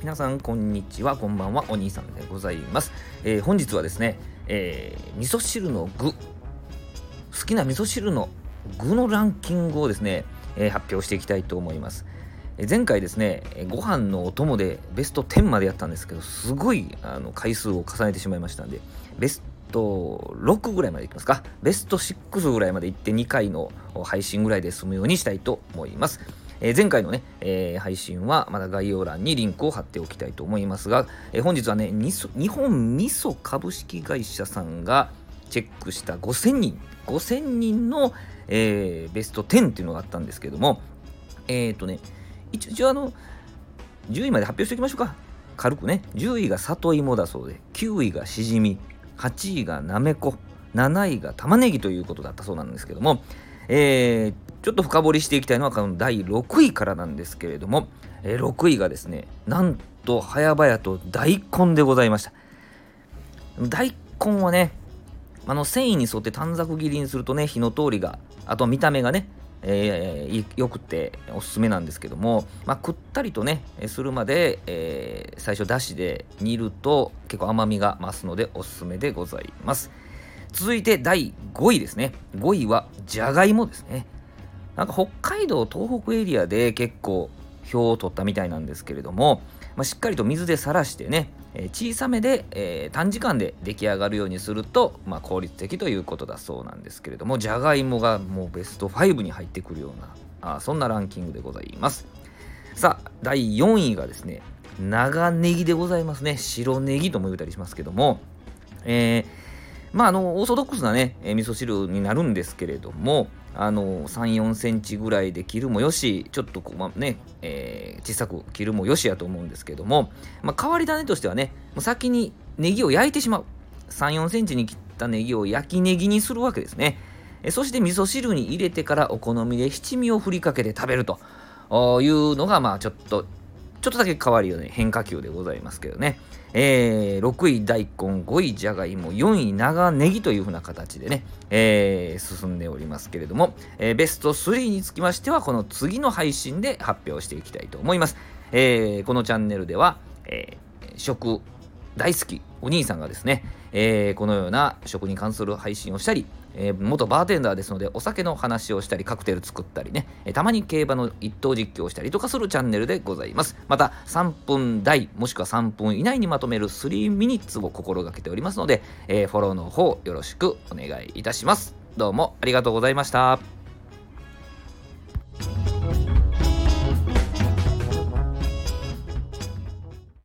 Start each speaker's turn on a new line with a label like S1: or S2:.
S1: 皆さんこんにちは。こんばんは。お兄さんでございます、えー、本日はですね、えー、味噌汁の具。好きな味噌汁の具のランキングをですね、えー、発表していきたいと思います、え前回ですねご飯のお供でベスト10までやったんですけどすごいあの回数を重ねてしまいましたんでベスト6ぐらいまでいきますか。ベスト6ぐらいまでいって2回の配信ぐらいで済むようにしたいと思います。えー、前回のね、えー、配信はまだ概要欄にリンクを貼っておきたいと思いますが、えー、本日はね日本味噌株式会社さんがチェックした5000人5000人の、えー、ベスト10っていうのがあったんですけどもえっ、ー、とね一応あの10位まで発表しておきましょうか。軽くね10位が里芋だそうで9位がしじみ8位がなめこ7位が玉ねぎということだったそうなんですけども、えー、ちょっと深掘りしていきたいのはこの第6位からなんですけれども、えー、6位がですねなんと早々と大根でございました。大根はねあの繊維に沿って短冊切りにするとね火の通りがあと見た目がねえー、よくておすすめなんですけども、まあ、くったりとねするまで、えー、最初だしで煮ると結構甘みが増すのでおすすめでございます。続いて第5位ですね。5位はじゃがいもですね。なんか北海道東北エリアで結構票を取ったみたいなんですけれども、まあ、しっかりと水でさらしてね、えー、小さめで、えー、短時間で出来上がるようにすると、まあ、効率的ということだそうなんですけれどもじゃがいもがもうベスト5に入ってくるようなあそんなランキングでございます。さあ第4位がですね長ネギでございますね。白ネギとも言うたりしますけどもえー、まああのオーソドックスなね、えー、味噌汁になるんですけれどもあの3、4センチぐらいで切るもよし、ちょっとこう、まあ、ね、えー、小さく切るもよしやと思うんですけども、まあ、変わり種としてはね、もう先にネギを焼いてしまう。3、4センチに切ったネギを焼きネギにするわけですね。えそして味噌汁に入れてからお好みで七味をふりかけて食べるというのが、まあちょっとちょっとだけ変わりよね、変化球でございますけどね。えー、6位大根、5位じゃがいも、4位長ネギというふうな形でね、えー、進んでおりますけれども、えー、ベスト3につきましては、この次の配信で発表していきたいと思います。えー、このチャンネルでは、えー、食大好きお兄さんがですね、えー、このような食に関する配信をしたり、えー、元バーテンダーですのでお酒の話をしたりカクテル作ったりね、えー、たまに競馬の一等実況をしたりとかするチャンネルでございます。また3分台もしくは3分以内にまとめる3ミニッツを心がけておりますので、えフォローの方よろしくお願いいたします。どうもありがとうございました。